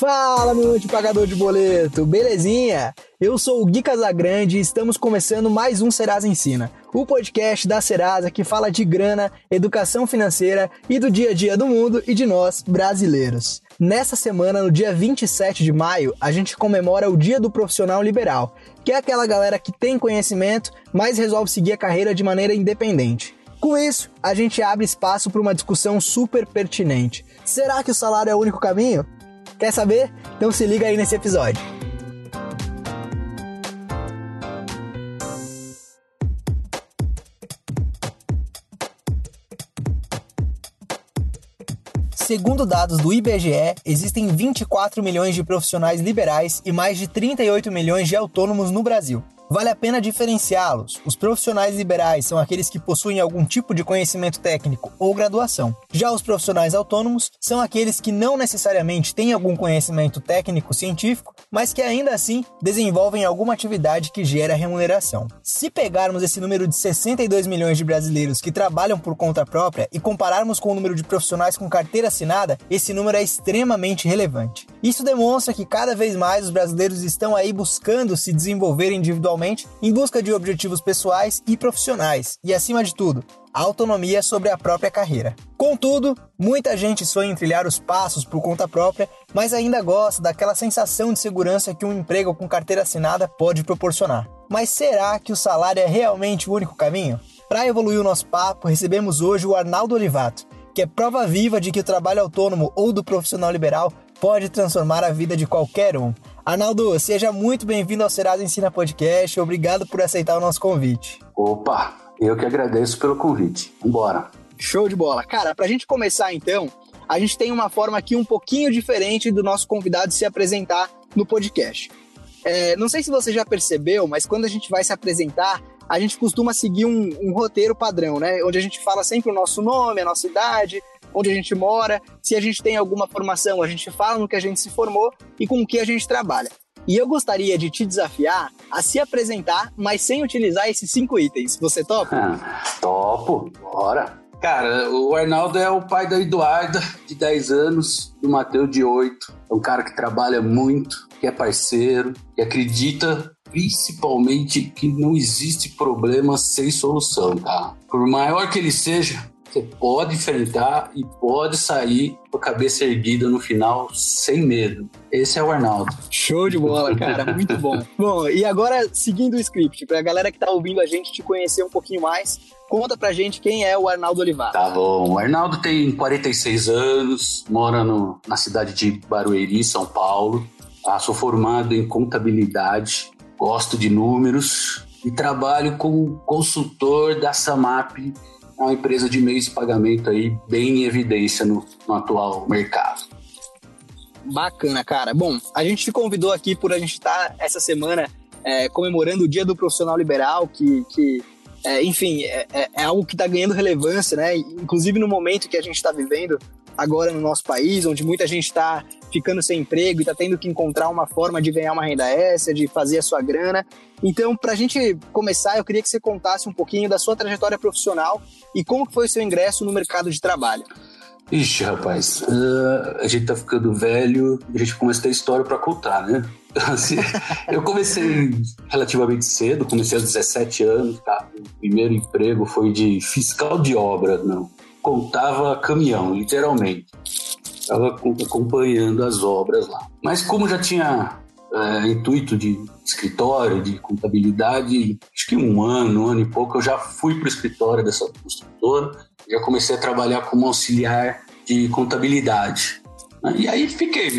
Fala, meu pagador de boleto, belezinha? Eu sou o Gui Casagrande e estamos começando mais um Serasa Ensina, o podcast da Serasa que fala de grana, educação financeira e do dia a dia do mundo e de nós, brasileiros. Nessa semana, no dia 27 de maio, a gente comemora o Dia do Profissional Liberal, que é aquela galera que tem conhecimento, mas resolve seguir a carreira de maneira independente. Com isso, a gente abre espaço para uma discussão super pertinente. Será que o salário é o único caminho? Quer saber? Então se liga aí nesse episódio. Segundo dados do IBGE, existem 24 milhões de profissionais liberais e mais de 38 milhões de autônomos no Brasil. Vale a pena diferenciá-los. Os profissionais liberais são aqueles que possuem algum tipo de conhecimento técnico ou graduação. Já os profissionais autônomos são aqueles que não necessariamente têm algum conhecimento técnico científico, mas que ainda assim desenvolvem alguma atividade que gera remuneração. Se pegarmos esse número de 62 milhões de brasileiros que trabalham por conta própria e compararmos com o número de profissionais com carteira assinada, esse número é extremamente relevante. Isso demonstra que cada vez mais os brasileiros estão aí buscando se desenvolver individualmente em busca de objetivos pessoais e profissionais, e acima de tudo, autonomia sobre a própria carreira. Contudo, muita gente sonha em trilhar os passos por conta própria, mas ainda gosta daquela sensação de segurança que um emprego com carteira assinada pode proporcionar. Mas será que o salário é realmente o único caminho? Para evoluir o nosso papo, recebemos hoje o Arnaldo Olivato, que é prova viva de que o trabalho autônomo ou do profissional liberal pode transformar a vida de qualquer um. Arnaldo, seja muito bem-vindo ao Serasa Ensina Podcast. Obrigado por aceitar o nosso convite. Opa, eu que agradeço pelo convite. Vambora. Show de bola. Cara, para a gente começar então, a gente tem uma forma aqui um pouquinho diferente do nosso convidado se apresentar no podcast. É, não sei se você já percebeu, mas quando a gente vai se apresentar, a gente costuma seguir um, um roteiro padrão, né? Onde a gente fala sempre o nosso nome, a nossa idade, onde a gente mora, se a gente tem alguma formação, a gente fala no que a gente se formou e com o que a gente trabalha. E eu gostaria de te desafiar a se apresentar, mas sem utilizar esses cinco itens. Você topa? Ah, topo, bora. Cara, o Arnaldo é o pai da Eduarda, de 10 anos, do Matheus, de 8. É um cara que trabalha muito, que é parceiro, que acredita principalmente que não existe problema sem solução, cara. Por maior que ele seja, você pode enfrentar e pode sair com a cabeça erguida no final sem medo. Esse é o Arnaldo. Show de bola, cara. Muito bom. bom, e agora, seguindo o script, pra galera que tá ouvindo a gente te conhecer um pouquinho mais, conta pra gente quem é o Arnaldo Olivar. Tá bom. O Arnaldo tem 46 anos, mora no, na cidade de Barueri, São Paulo. Ah, sou formado em contabilidade, gosto de números e trabalho como consultor da Samap é uma empresa de meios de pagamento aí bem em evidência no, no atual mercado. Bacana, cara. Bom, a gente te convidou aqui por a gente estar essa semana é, comemorando o Dia do Profissional Liberal, que, que é, enfim, é, é, é algo que está ganhando relevância, né? Inclusive no momento que a gente está vivendo agora no nosso país, onde muita gente está ficando sem emprego e está tendo que encontrar uma forma de ganhar uma renda extra, de fazer a sua grana. Então, para a gente começar, eu queria que você contasse um pouquinho da sua trajetória profissional e como foi o seu ingresso no mercado de trabalho. Ixi, rapaz, uh, a gente tá ficando velho, a gente começa a ter história para contar, né? Assim, eu comecei relativamente cedo, comecei aos 17 anos, tá? O primeiro emprego foi de fiscal de obra, não. Contava caminhão, literalmente. Estava acompanhando as obras lá. Mas como já tinha é, intuito de escritório, de contabilidade, acho que um ano, um ano e pouco, eu já fui para o escritório dessa construtora, já comecei a trabalhar como auxiliar de contabilidade. E aí fiquei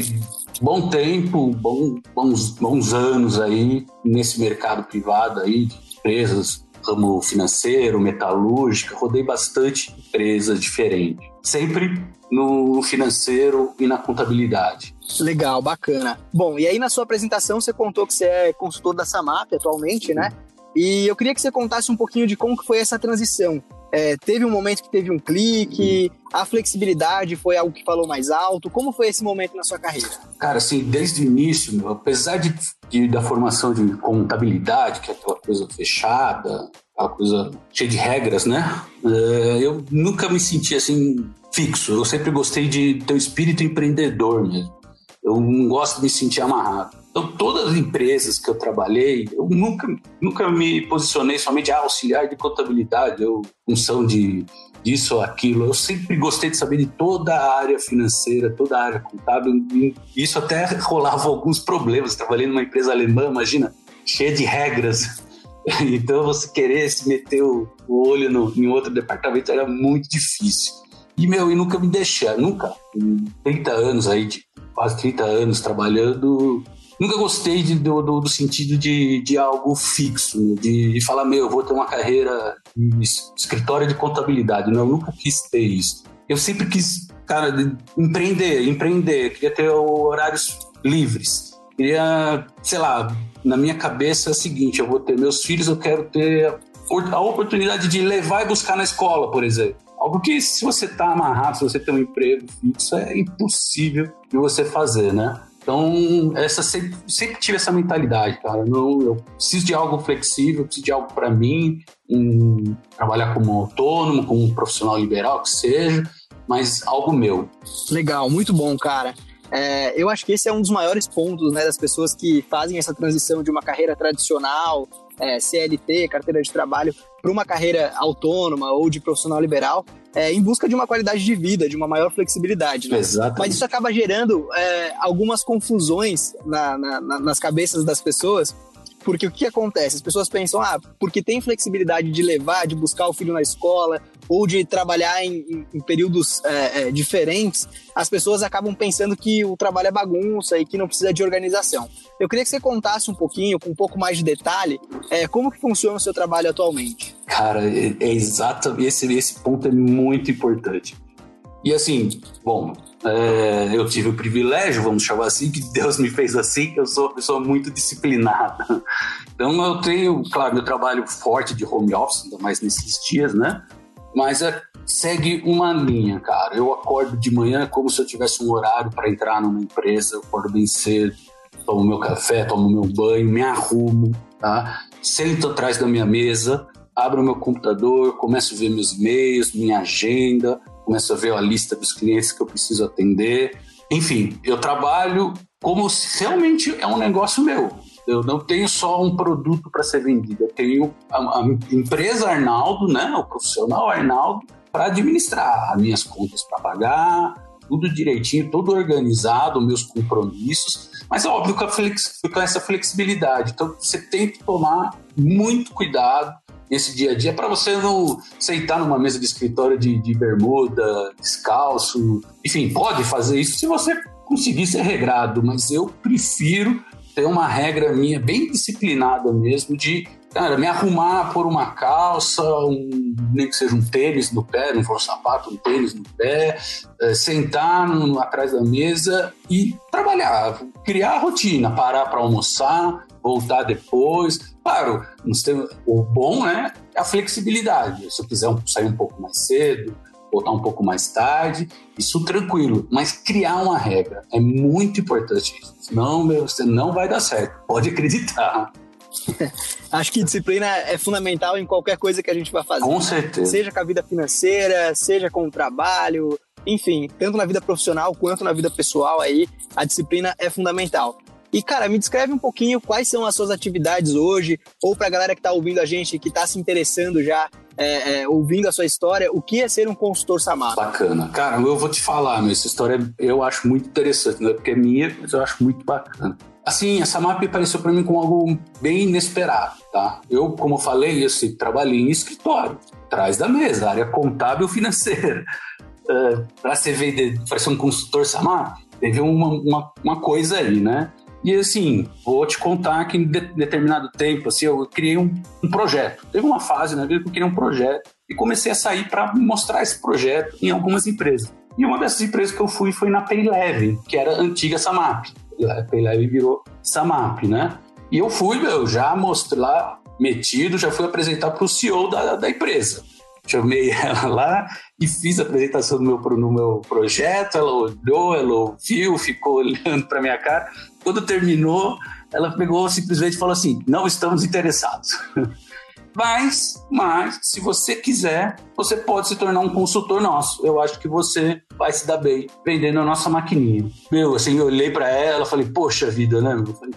bom tempo, bom, bons, bons anos aí nesse mercado privado aí, de empresas, ramo financeiro, metalúrgica, rodei bastante empresas diferentes. Sempre no financeiro e na contabilidade. Legal, bacana. Bom, e aí na sua apresentação você contou que você é consultor da Samap atualmente, né? E eu queria que você contasse um pouquinho de como que foi essa transição. É, teve um momento que teve um clique, a flexibilidade foi algo que falou mais alto. Como foi esse momento na sua carreira? Cara, assim, desde o início, meu, apesar de, de, da formação de contabilidade, que é aquela coisa fechada, aquela coisa cheia de regras, né? É, eu nunca me senti assim fixo. Eu sempre gostei de ter um espírito empreendedor mesmo. Eu não gosto de me sentir amarrado. Então, todas as empresas que eu trabalhei, eu nunca, nunca me posicionei somente ah, auxiliar de contabilidade, eu, função de disso ou aquilo. Eu sempre gostei de saber de toda a área financeira, toda a área contábil. Isso até rolava alguns problemas. Trabalhei numa empresa alemã, imagina, cheia de regras. Então, você querer se meter o, olho no, em outro departamento era muito difícil. E, meu, e nunca me deixar, nunca. Em 30 anos aí, de quase 30 anos trabalhando, nunca gostei de, do, do, do, sentido de, de algo fixo, né? de, falar, meu, eu vou ter uma carreira de escritório de contabilidade. Não, eu nunca quis ter isso. Eu sempre quis, cara, empreender, empreender. Queria ter horários livres. Queria, sei lá, na minha cabeça é o seguinte: eu vou ter meus filhos, eu quero ter a oportunidade de levar e buscar na escola, por exemplo. Algo que, se você está amarrado, se você tem um emprego fixo, é impossível de você fazer, né? Então, essa sempre, sempre tive essa mentalidade, cara. Não, eu preciso de algo flexível, preciso de algo para mim, um, trabalhar como autônomo, como profissional liberal, que seja, mas algo meu. Legal, muito bom, cara. É, eu acho que esse é um dos maiores pontos né, das pessoas que fazem essa transição de uma carreira tradicional, é, CLT, carteira de trabalho, para uma carreira autônoma ou de profissional liberal, é, em busca de uma qualidade de vida, de uma maior flexibilidade. Né? Exato. Mas isso acaba gerando é, algumas confusões na, na, nas cabeças das pessoas, porque o que acontece? As pessoas pensam, ah, porque tem flexibilidade de levar, de buscar o filho na escola, ou de trabalhar em, em, períodos é, é, diferentes, as pessoas acabam pensando que o trabalho é bagunça e que não precisa de organização. Eu queria que você contasse um pouquinho, com um pouco mais de detalhe, é, como que funciona o seu trabalho atualmente. Cara, é, é exato, esse, esse ponto é muito importante. E assim, bom, é, eu tive o privilégio, vamos chamar assim, que Deus me fez assim, que eu sou uma pessoa muito disciplinada. Então eu tenho, claro, meu trabalho forte de home office, ainda mais nesses dias, né? Mas é, segue uma linha, cara. Eu acordo de manhã como se eu tivesse um horário para entrar numa empresa, eu acordo bem cedo, tomo meu café, tomo meu banho, me arrumo, tá? Sento atrás da minha mesa, abro meu computador, começo a ver meus e-mails, minha agenda, começo a ver a lista dos clientes que eu preciso atender. Enfim, eu trabalho como se realmente é um negócio meu. Eu não tenho só um produto para ser vendido, eu tenho a, a, empresa Arnaldo, né, o profissional Arnaldo, para administrar as minhas contas para pagar, tudo direitinho, tudo organizado, meus compromissos, mas é óbvio com, flex, com essa flexibilidade. Então você tem que tomar muito cuidado nesse dia a dia para você não sentar numa mesa de escritório de, de bermuda, descalço. Enfim, pode fazer isso se você conseguir ser regrado, mas eu prefiro ter uma regra minha bem disciplinada mesmo de cara, me arrumar por uma calça, um, nem que seja um tênis no pé, não for um sapato, um tênis no pé, é, sentar no, atrás da mesa e trabalhar, criar a rotina, parar para almoçar, voltar depois. Claro, o bom é a flexibilidade. Se eu quiser sair um pouco mais cedo, voltar um pouco mais tarde, isso tranquilo. Mas criar uma regra é muito importante. Senão meu, você não vai dar certo. Pode acreditar. Acho que disciplina é fundamental em qualquer coisa que a gente vai fazer. Com certeza. Seja com a vida financeira, seja com o trabalho, enfim, tanto na vida profissional quanto na vida pessoal aí, a disciplina é fundamental. E, cara, me descreve um pouquinho quais são as suas atividades hoje, ou para a galera que está ouvindo a gente, que está se interessando já, é, é, ouvindo a sua história, o que é ser um consultor Samap? Bacana. Cara, eu vou te falar, meu, essa história eu acho muito interessante, não é porque é minha, mas eu acho muito bacana. Assim, a Samap apareceu para mim como algo bem inesperado, tá? Eu, como eu falei, assim, trabalhei em escritório, atrás da mesa, área contábil financeira. Uh, para ser, ser um consultor Samap, teve uma, uma, uma coisa aí, né? E assim, vou te contar que em de, determinado tempo, assim, eu criei um, um, projeto. Teve uma fase na vida que eu criei um projeto e comecei a sair para mostrar esse projeto em algumas empresas. E uma dessas empresas que eu fui foi na Payleve, que era antiga Samap. A Payleve virou Samap, né? E eu fui, meu, já mostrei lá, metido, já fui apresentar para o CEO da, da empresa chamei ela lá e fiz a apresentação do meu, meu projeto. Ela olhou, ela ouviu, ficou olhando para minha cara. Quando terminou, ela pegou simplesmente e falou assim: Não estamos interessados. Mas, mas, se você quiser, você pode se tornar um consultor nosso. Eu acho que você vai se dar bem vendendo a nossa maquininha. Meu, assim, eu olhei para ela, falei, poxa vida, né? Eu falei,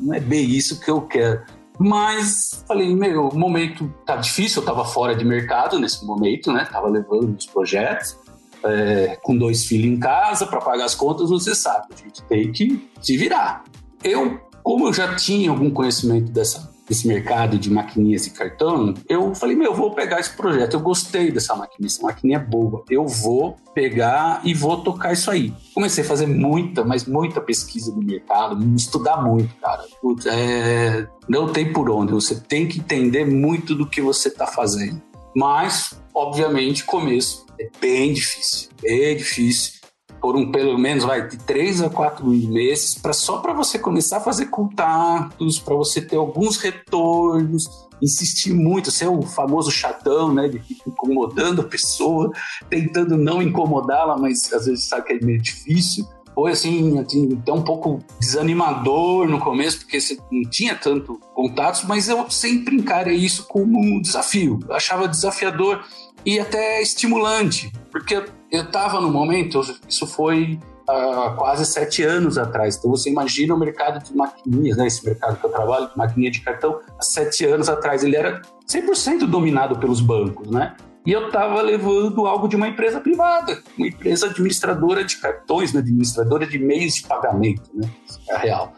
não é bem isso que eu quero. Mas falei, meu, o momento tá difícil, eu tava fora de mercado nesse momento, né? Tava levando os projetos. É, com dois filhos em casa para pagar as contas, você sabe, a gente tem que se virar. Eu, como eu já tinha algum conhecimento dessa desse mercado de maquininhas e cartão, eu falei, meu, eu vou pegar esse projeto, eu gostei dessa maquininha, essa maquininha é boa, eu vou pegar e vou tocar isso aí. Comecei a fazer muita, mas muita pesquisa no mercado, estudar muito, cara. Putz, é... Não tem por onde, você tem que entender muito do que você está fazendo. Mas, obviamente, começo é bem difícil, bem difícil por um pelo menos vai de três a quatro meses para só para você começar a fazer contatos, para você ter alguns retornos, insistir muito, ser o famoso chatão, né, de incomodando a pessoa, tentando não incomodá-la, mas às vezes sabe que é meio difícil. Foi assim, assim, até um pouco desanimador no começo, porque você não tinha tanto contatos, mas eu sempre encarei isso como um desafio. Eu achava desafiador e até estimulante, porque eu estava no momento, isso foi há quase sete anos atrás. Então você imagina o mercado de maquininhas, né? Esse mercado que eu trabalho, de maquininha de cartão, há sete anos atrás ele era 100% dominado pelos bancos, né? E eu estava levando algo de uma empresa privada, uma empresa administradora de cartões, né? administradora de meios de pagamento, né? É real.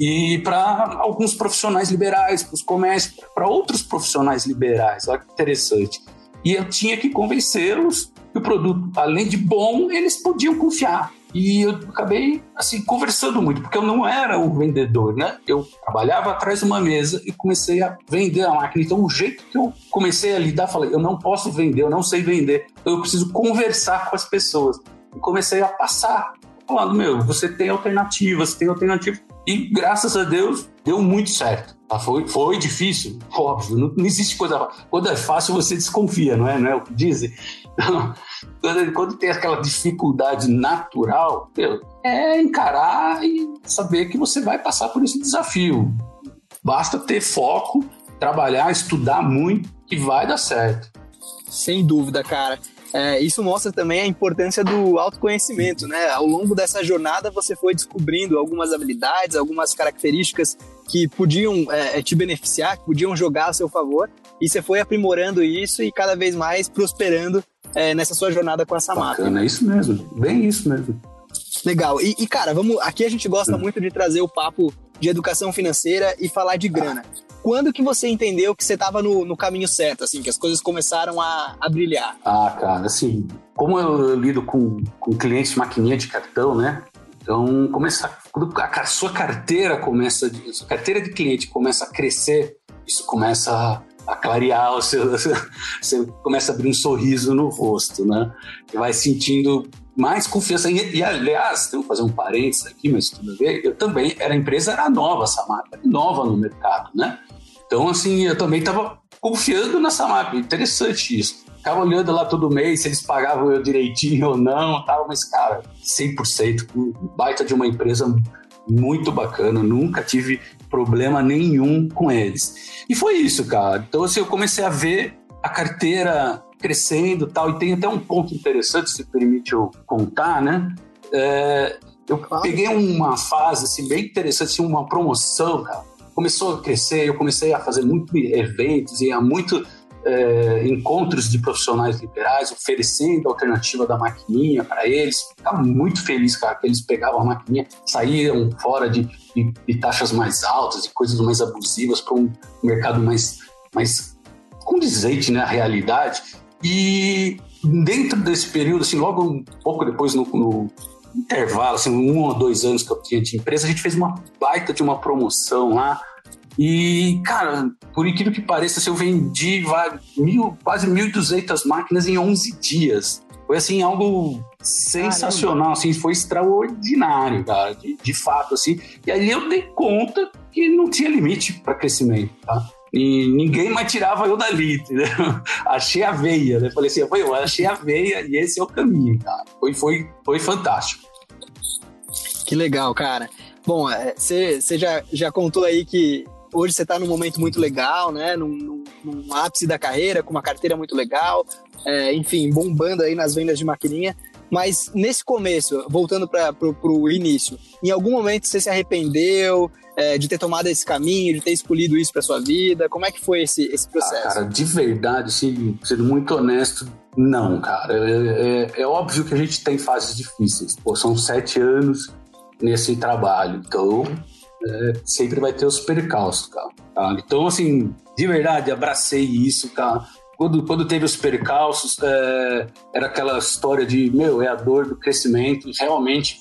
E para alguns profissionais liberais, para os comércios, para outros profissionais liberais, olha que interessante. E eu tinha que convencê-los que o produto, além de bom, eles podiam confiar. E eu acabei, assim, conversando muito, porque eu não era o vendedor, né? Eu trabalhava atrás de uma mesa e comecei a vender a máquina. Então, o jeito que eu comecei a lidar, falei, eu não posso vender, eu não sei vender, eu preciso conversar com as pessoas. E comecei a passar, falando, meu, você tem alternativas, tem alternativas. E, graças a Deus, deu muito certo. Tá? Foi, foi difícil, óbvio, não, não existe coisa... Quando é fácil, você desconfia, não é? Não é o que dizem? quando, quando tem aquela dificuldade natural, meu, é encarar e saber que você vai passar por esse desafio. Basta ter foco, trabalhar, estudar muito, que vai dar certo. Sem dúvida, cara. É, isso mostra também a importância do autoconhecimento, né? Ao longo dessa jornada você foi descobrindo algumas habilidades, algumas características que podiam é, te beneficiar, que podiam jogar a seu favor, e você foi aprimorando isso e cada vez mais prosperando é, nessa sua jornada com essa Bacana, máquina. É isso mesmo, bem isso mesmo. Legal. E, e, cara, vamos. Aqui a gente gosta hum. muito de trazer o papo de educação financeira e falar de grana. Quando que você entendeu que você estava no, no, caminho certo, assim, que as coisas começaram a, a brilhar? Ah, cara, assim, como eu lido com, com clientes de maquininha de cartão, né? Então, começa, quando a sua carteira começa, a sua carteira de cliente começa a crescer, isso começa a clarear, o seu, você começa a abrir um sorriso no rosto, né? E vai sentindo mais confiança. E, e aliás, tenho que fazer um parênteses aqui, mas tudo ver, eu também, era a empresa era nova, essa marca, nova no mercado, né? Então, assim, eu também estava confiando nessa marca, interessante isso. Ficava olhando lá todo mês se eles pagavam eu direitinho ou não, tal, mas, cara, 100%, baita de uma empresa muito bacana, nunca tive problema nenhum com eles. E foi isso, cara. Então, assim, eu comecei a ver a carteira crescendo tal, e tem até um ponto interessante, se permite eu contar, né? É, eu peguei uma fase, assim, bem interessante, assim, uma promoção, cara. Começou a crescer, eu comecei a fazer muitos eventos, e a muito é, encontros de profissionais liberais, oferecendo a alternativa da maquininha para eles. Ficava muito feliz, cara, que eles pegavam a maquininha, saíam fora de, de, de taxas mais altas e coisas mais abusivas para um mercado mais, mais condizente né, à realidade. E dentro desse período, assim, logo um pouco depois no, no intervalo, assim, um ou dois anos que eu tinha de empresa, a gente fez uma baita de uma promoção lá e, cara, por incrível que pareça, assim, eu vendi mil, quase 1.200 máquinas em 11 dias. Foi, assim, algo sensacional, assim, foi extraordinário, cara, de, de fato, assim. E aí eu dei conta que não tinha limite para crescimento, tá? E ninguém mais tirava eu dali, entendeu? Achei a veia, né? Falei assim, foi eu achei a veia e esse é o caminho, cara. Foi, foi, foi fantástico. Que legal, cara. Bom, você é, já, já contou aí que hoje você está num momento muito legal, né? Num, num, no ápice da carreira, com uma carteira muito legal, é, enfim, bombando aí nas vendas de maquininha. Mas nesse começo, voltando para o início, em algum momento você se arrependeu é, de ter tomado esse caminho, de ter escolhido isso para sua vida? Como é que foi esse, esse processo? Ah, cara, de verdade, assim, sendo muito honesto, não, cara. É, é, é, óbvio que a gente tem fases difíceis. Pô, são sete anos nesse trabalho, então é, sempre vai ter os percalços, cara. Tá? Então, assim, de verdade, abracei isso, cara quando, quando teve os percalços, é, era aquela história de, meu, é a dor do crescimento. Realmente,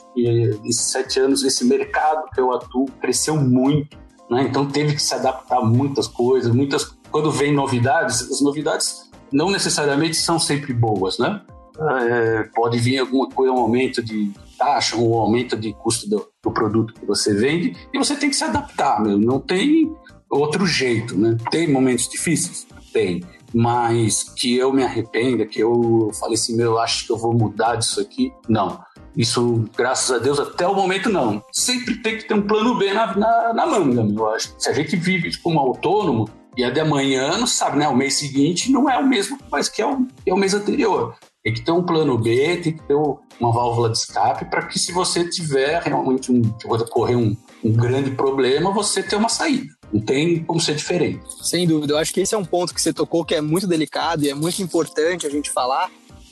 esses sete anos, esse mercado que eu atuo cresceu muito, né? Então teve que se adaptar a muitas coisas, muitas... Quando vem novidades, as novidades não necessariamente são sempre boas, né? É, pode vir alguma coisa, um aumento de taxa, um aumento de custo do, do produto que você vende, e você tem que se adaptar, meu. Não tem outro jeito, né? Tem momentos difíceis? Tem mas que eu me arrependa, que eu falei assim, meu, eu acho que eu vou mudar disso aqui. Não. Isso, graças a Deus, até o momento não. Sempre tem que ter um plano B na, na, na manga, meu. Eu acho. Se a gente vive como autônomo, e a de amanhã não sabe, né? O mês seguinte não é o mesmo, mas que é o, é o mês anterior. Tem que ter um plano B, tem que ter uma válvula de escape para que se você tiver realmente um, ocorrer um, um grande problema, você ter uma saída. Não tem como ser diferente. Sem dúvida. Eu acho que esse é um ponto que você tocou que é muito delicado e é muito importante a gente falar,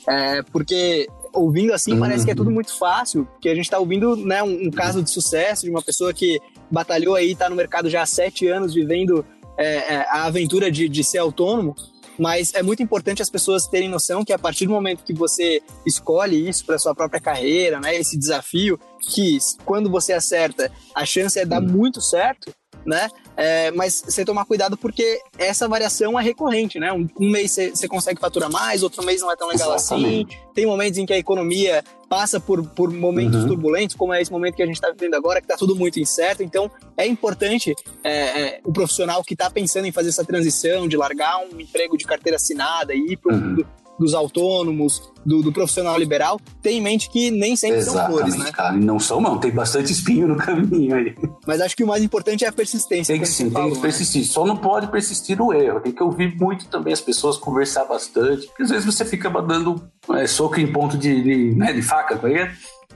é, porque ouvindo assim uhum. parece que é tudo uhum. muito fácil, porque a gente está ouvindo né, um, um, caso de sucesso de uma pessoa que batalhou aí, está no mercado já há sete anos, vivendo é, é, a aventura de, de ser autônomo. Mas é muito importante as pessoas terem noção que a partir do momento que você escolhe isso para sua própria carreira, né, esse desafio, que quando você acerta, a chance é dar uhum. muito certo, né? É, mas você tomar cuidado porque essa variação é recorrente, né? Um, um mês você consegue faturar mais, outro mês não é tão legal assim. Exatamente. assim. Tem momentos em que a economia passa por, por momentos uhum. turbulentos, como é esse momento que a gente está vivendo agora, que está tudo muito incerto. Então, é importante é, é, o profissional que está pensando em fazer essa transição, de largar um emprego de carteira assinada e ir para o uhum. Dos autônomos, do, do, profissional liberal, tem em mente que nem sempre Exatamente, são flores, né? cara, não são não, tem bastante espinho no caminho aí. Mas acho que o mais importante é a persistência. Tem que sim, falou, tem que né? persistir, né? só não pode persistir no erro, tem que ouvir muito também as pessoas, conversar bastante, porque às vezes você fica dando é, soco em ponto de, de, né, de faca, com é?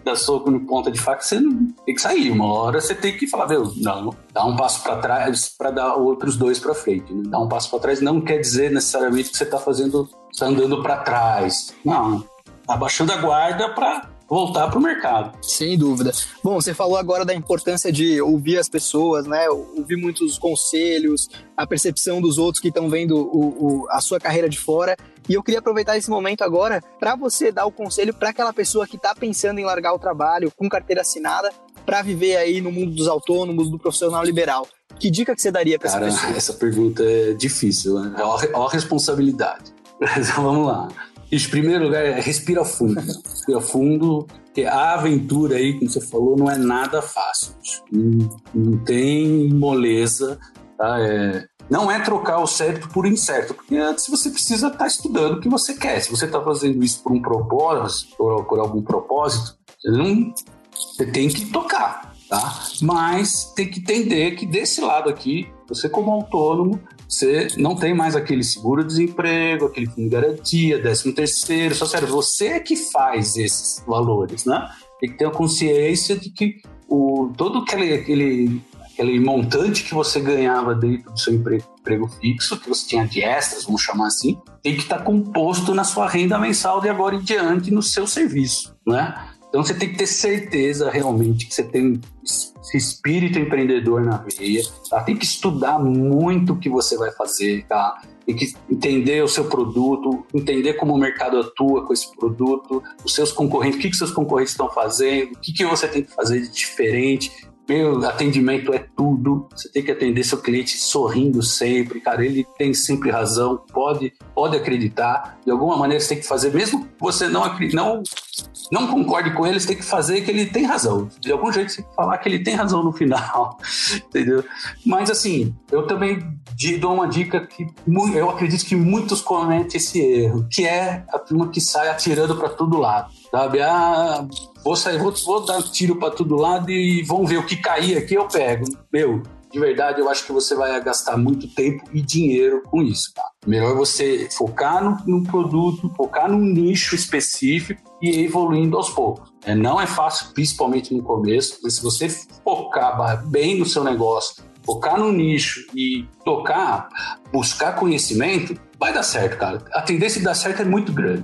dá soco em ponta de faca, você tem que sair. Uma hora você tem que falar, viu, não, dá um passo para trás para dar outros dois para frente. Né? Dar um passo para trás não quer dizer necessariamente que você está fazendo, está andando para trás. Não, abaixando a guarda para voltar para o mercado. Sem dúvida. Bom, você falou agora da importância de ouvir as pessoas, né? Ouvir muitos conselhos, a percepção dos outros que estão vendo o, o, a sua carreira de fora. E eu queria aproveitar esse momento agora para você dar o conselho para aquela pessoa que está pensando em largar o trabalho com carteira assinada para viver aí no mundo dos autônomos, do profissional liberal. Que dica que você daria para essa pessoa? Essa pergunta é difícil, né? É uma responsabilidade. Mas vamos lá. Em primeiro lugar, respira fundo. respira fundo, porque a aventura aí, como você falou, não é nada fácil. Não, não tem moleza, tá? É, não é trocar o certo por incerto, porque antes você precisa estar tá estudando o que você quer. Se você está fazendo isso por um propósito, por, por algum propósito, você, não, você tem que tocar, tá? Mas tem que entender que desse lado aqui, você como autônomo, você não tem mais aquele seguro-desemprego, aquele fundo de garantia, décimo terceiro, só sério, você é que faz esses valores, né? Tem que ter a consciência de que o, todo aquele, aquele aquele montante que você ganhava dentro do seu emprego, emprego fixo, que você tinha de extras, vamos chamar assim, tem que estar composto na sua renda mensal de agora em diante no seu serviço, né? Então você tem que ter certeza realmente que você tem espírito empreendedor na veia, tá? Tem que estudar muito o que você vai fazer, tá? Tem que entender o seu produto, entender como o mercado atua com esse produto, os seus concorrentes, o que, que seus concorrentes estão fazendo, o que, que você tem que fazer de diferente, meu atendimento é tudo. Você tem que atender seu cliente sorrindo sempre, cara. Ele tem sempre razão. Pode, pode acreditar. De alguma maneira você tem que fazer, mesmo que você não não não concorde com ele, você tem que fazer que ele tem razão. De algum jeito você tem que falar que ele tem razão no final, entendeu? Mas assim, eu também dou uma dica que eu acredito que muitos cometem esse erro, que é a turma que sai atirando para todo lado, sabe? Ah, vou sair, vou, vou dar tiro para todo lado e vão ver o que cair aqui eu pego. Meu, de verdade, eu acho que você vai gastar muito tempo e dinheiro com isso, tá? Melhor você focar no, no produto, focar num nicho específico e ir evoluindo aos poucos. É, não é fácil, principalmente no começo, mas se você focar bem no seu negócio, focar no nicho e tocar, buscar conhecimento, vai dar certo, cara. A tendência de dar certo é muito grande.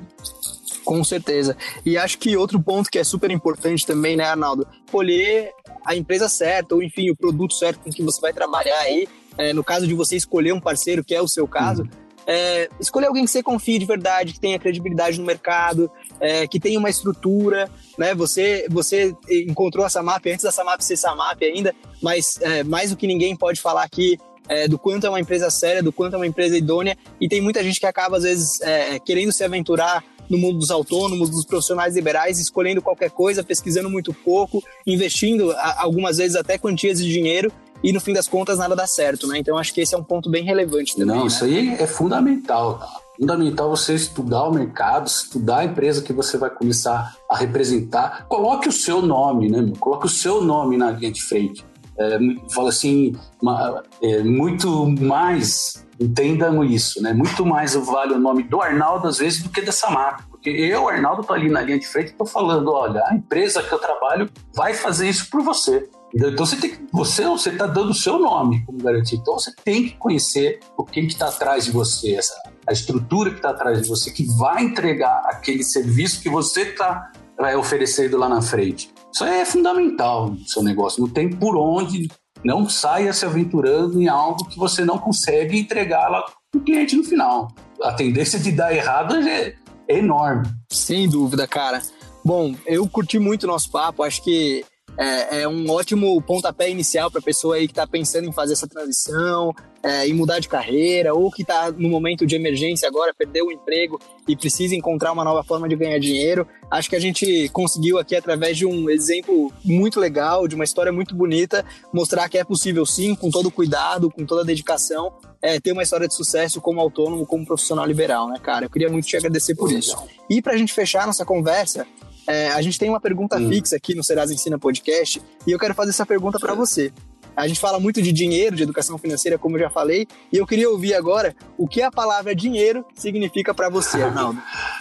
Com certeza. E acho que outro ponto que é super importante também, né, Arnaldo? Escolher a empresa certa, ou enfim, o produto certo com que você vai trabalhar aí. É, no caso de você escolher um parceiro, que é o seu caso, uhum. é, escolher alguém que você confie de verdade, que tenha credibilidade no mercado, é, que tenha uma estrutura, né? Você, você encontrou a Samap antes da Samap ser Samap ainda, mas é, mais do que ninguém pode falar aqui é, do quanto é uma empresa séria, do quanto é uma empresa idônea, e tem muita gente que acaba, às vezes, é, querendo se aventurar no mundo dos autônomos, dos profissionais liberais, escolhendo qualquer coisa, pesquisando muito pouco, investindo algumas vezes até quantias de dinheiro e no fim das contas nada dá certo, né? Então acho que esse é um ponto bem relevante também. Não, né? isso aí é fundamental. Fundamental você estudar o mercado, estudar a empresa que você vai começar a representar. Coloque o seu nome, né? Meu? Coloque o seu nome na linha de frente. É, fala assim, uma, é, muito mais Entendam isso, né? Muito mais vale o nome do Arnaldo, às vezes, do que dessa marca. Porque eu, Arnaldo, tô ali na linha de frente e tô falando, olha, a empresa que eu trabalho vai fazer isso por você. Então você tem que, você você está dando o seu nome como garantia. Então você tem que conhecer o que está atrás de você, essa, a estrutura que está atrás de você, que vai entregar aquele serviço que você está vai oferecendo lá na frente. Isso é fundamental no seu negócio. Não tem por onde não saia se aventurando em algo que você não consegue entregar lá para o cliente no final. A tendência de dar errado é, enorme. Sem dúvida, cara. Bom, eu curti muito o nosso papo. Acho que é, é um ótimo pontapé inicial para a pessoa aí que está pensando em fazer essa transição, é, em mudar de carreira, ou que está no momento de emergência agora, perdeu o emprego e precisa encontrar uma nova forma de ganhar dinheiro. Acho que a gente conseguiu aqui, através de um exemplo muito legal, de uma história muito bonita, mostrar que é possível sim, com todo cuidado, com toda dedicação, é, ter uma história de sucesso como autônomo, como profissional liberal, né, cara? Eu queria muito te agradecer por isso. E para a gente fechar nossa conversa, é, a gente tem uma pergunta hum. fixa aqui no Serasa Ensina Podcast e eu quero fazer essa pergunta para você. A gente fala muito de dinheiro, de educação financeira, como eu já falei, e eu queria ouvir agora o que a palavra dinheiro significa para você, Arnaldo.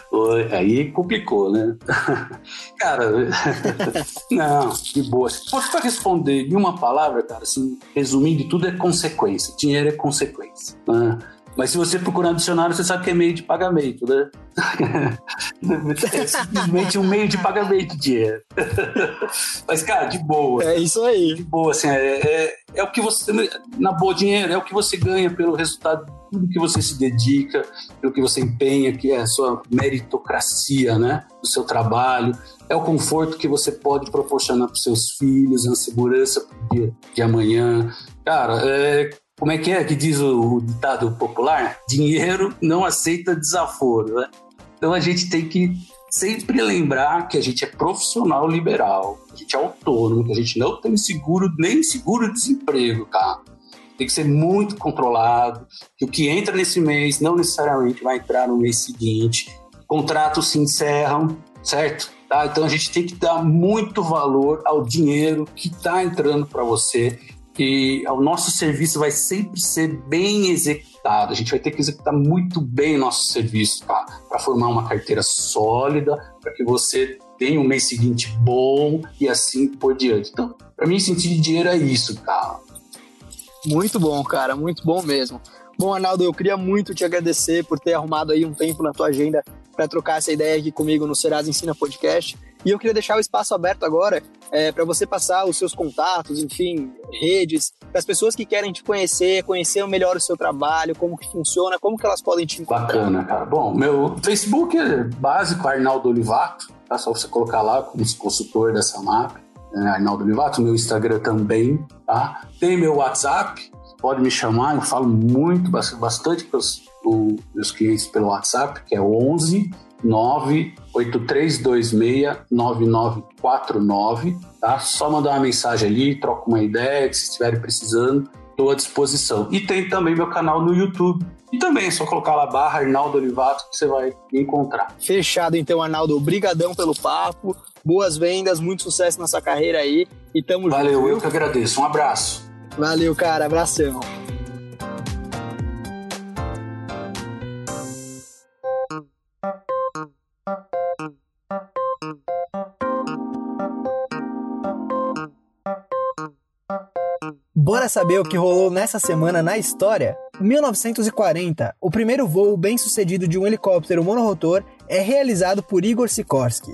Aí complicou, né? cara, não, de boa. Se fosse para responder em uma palavra, cara, assim, resumindo tudo, é consequência. Dinheiro é consequência. Né? Mas se você procurar no dicionário, você sabe que é meio de pagamento, né? é simplesmente um meio de pagamento de dinheiro. Mas, cara, de boa. É isso aí. De boa, assim, é, é, é, o que você. Na boa, dinheiro é o que você ganha pelo resultado de tudo que você se dedica, pelo que você empenha, que é a sua meritocracia, né? Do seu trabalho. É o conforto que você pode proporcionar para seus filhos, a segurança para o dia de amanhã. Cara, é, como é que é que diz o, o ditado popular? Dinheiro não aceita desaforo, né? Então a gente tem que sempre lembrar que a gente é profissional liberal, a gente é autônomo, que a gente não tem seguro nem seguro-desemprego, cara. Tem que ser muito controlado, que o que entra nesse mês não necessariamente vai entrar no mês seguinte. Contratos se encerram, certo? Tá? Então a gente tem que dar muito valor ao dinheiro que está entrando para você que o nosso serviço vai sempre ser bem executado. A gente vai ter que executar muito bem o nosso serviço para formar uma carteira sólida, para que você tenha um mês seguinte bom e assim por diante. Então, para mim, sentir de dinheiro é isso, cara. Muito bom, cara, muito bom mesmo. Bom, Arnaldo, eu queria muito te agradecer por ter arrumado aí um tempo na tua agenda para trocar essa ideia aqui comigo no Serasa Ensina Podcast. E eu queria deixar o espaço aberto agora é, para você passar os seus contatos, enfim, redes, para as pessoas que querem te conhecer, conhecer melhor o seu trabalho, como que funciona, como que elas podem te encontrar. Bacana, cara. Bom, meu Facebook é básico, Arnaldo Olivato, tá? Só você colocar lá como consultor dessa marca, né? Arnaldo Olivato, meu Instagram também, tá? Tem meu WhatsApp, pode me chamar, eu falo muito, bastante para os meus clientes pelo WhatsApp, que é 11 983269949, tá? Só mandar uma mensagem ali, troca uma ideia, se estiverem precisando, estou à disposição. E tem também meu canal no YouTube. E também é só colocar lá barra Arnaldo Olivato que você vai me encontrar. Fechado então, Arnaldo. Obrigadão pelo papo. Boas vendas, muito sucesso nessa carreira aí. E tamo Valeu, junto. Valeu, eu que agradeço. Um abraço. Valeu, cara. Abração. Bora saber o que rolou nessa semana na história? 1940, o primeiro voo bem-sucedido de um helicóptero monorotor é realizado por Igor Sikorsky.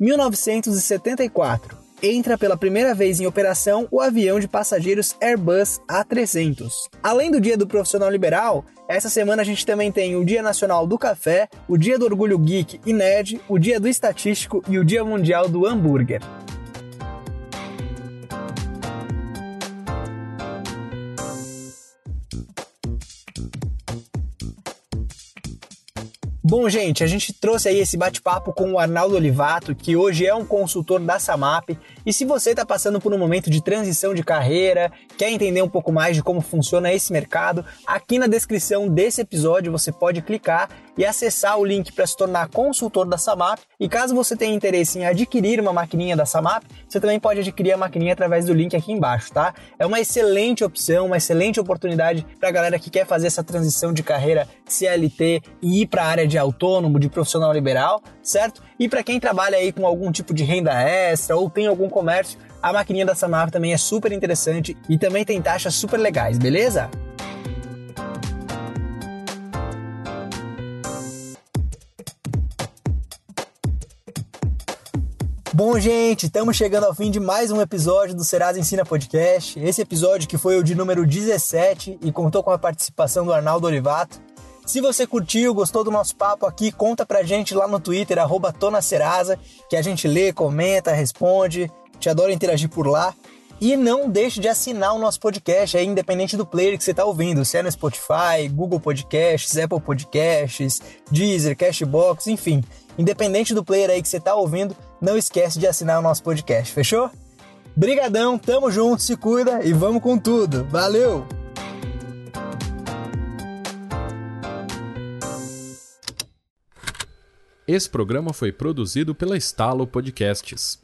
1974, entra pela primeira vez em operação o avião de passageiros Airbus A300. Além do Dia do Profissional Liberal, essa semana a gente também tem o Dia Nacional do Café, o Dia do Orgulho Geek e Nerd, o Dia do Estatístico e o Dia Mundial do Hambúrguer. Bom, gente, a gente trouxe aí esse bate-papo com o Arnaldo Olivato, que hoje é um consultor da Samap. E se você está passando por um momento de transição de carreira, quer entender um pouco mais de como funciona esse mercado, aqui na descrição desse episódio você pode clicar e acessar o link para se tornar consultor da Samap. E caso você tenha interesse em adquirir uma maquininha da Samap, você também pode adquirir a maquininha através do link aqui embaixo, tá? É uma excelente opção, uma excelente oportunidade para a galera que quer fazer essa transição de carreira CLT e ir para a área de autônomo, de profissional liberal, certo? E para quem trabalha aí com algum tipo de renda extra ou tem algum comércio, a maquininha da Samap também é super interessante e também tem taxas super legais, beleza? Bom, gente, estamos chegando ao fim de mais um episódio do Serasa Ensina Podcast. Esse episódio que foi o de número 17 e contou com a participação do Arnaldo Olivato. Se você curtiu, gostou do nosso papo aqui, conta pra gente lá no Twitter, arroba Tonacerasa, que a gente lê, comenta, responde. Te adoro interagir por lá. E não deixe de assinar o nosso podcast, aí, independente do player que você está ouvindo, se é no Spotify, Google Podcasts, Apple Podcasts, Deezer, Cashbox, enfim. Independente do player aí que você está ouvindo, não esquece de assinar o nosso podcast, fechou? Brigadão, tamo junto, se cuida e vamos com tudo. Valeu! Esse programa foi produzido pela Estalo Podcasts.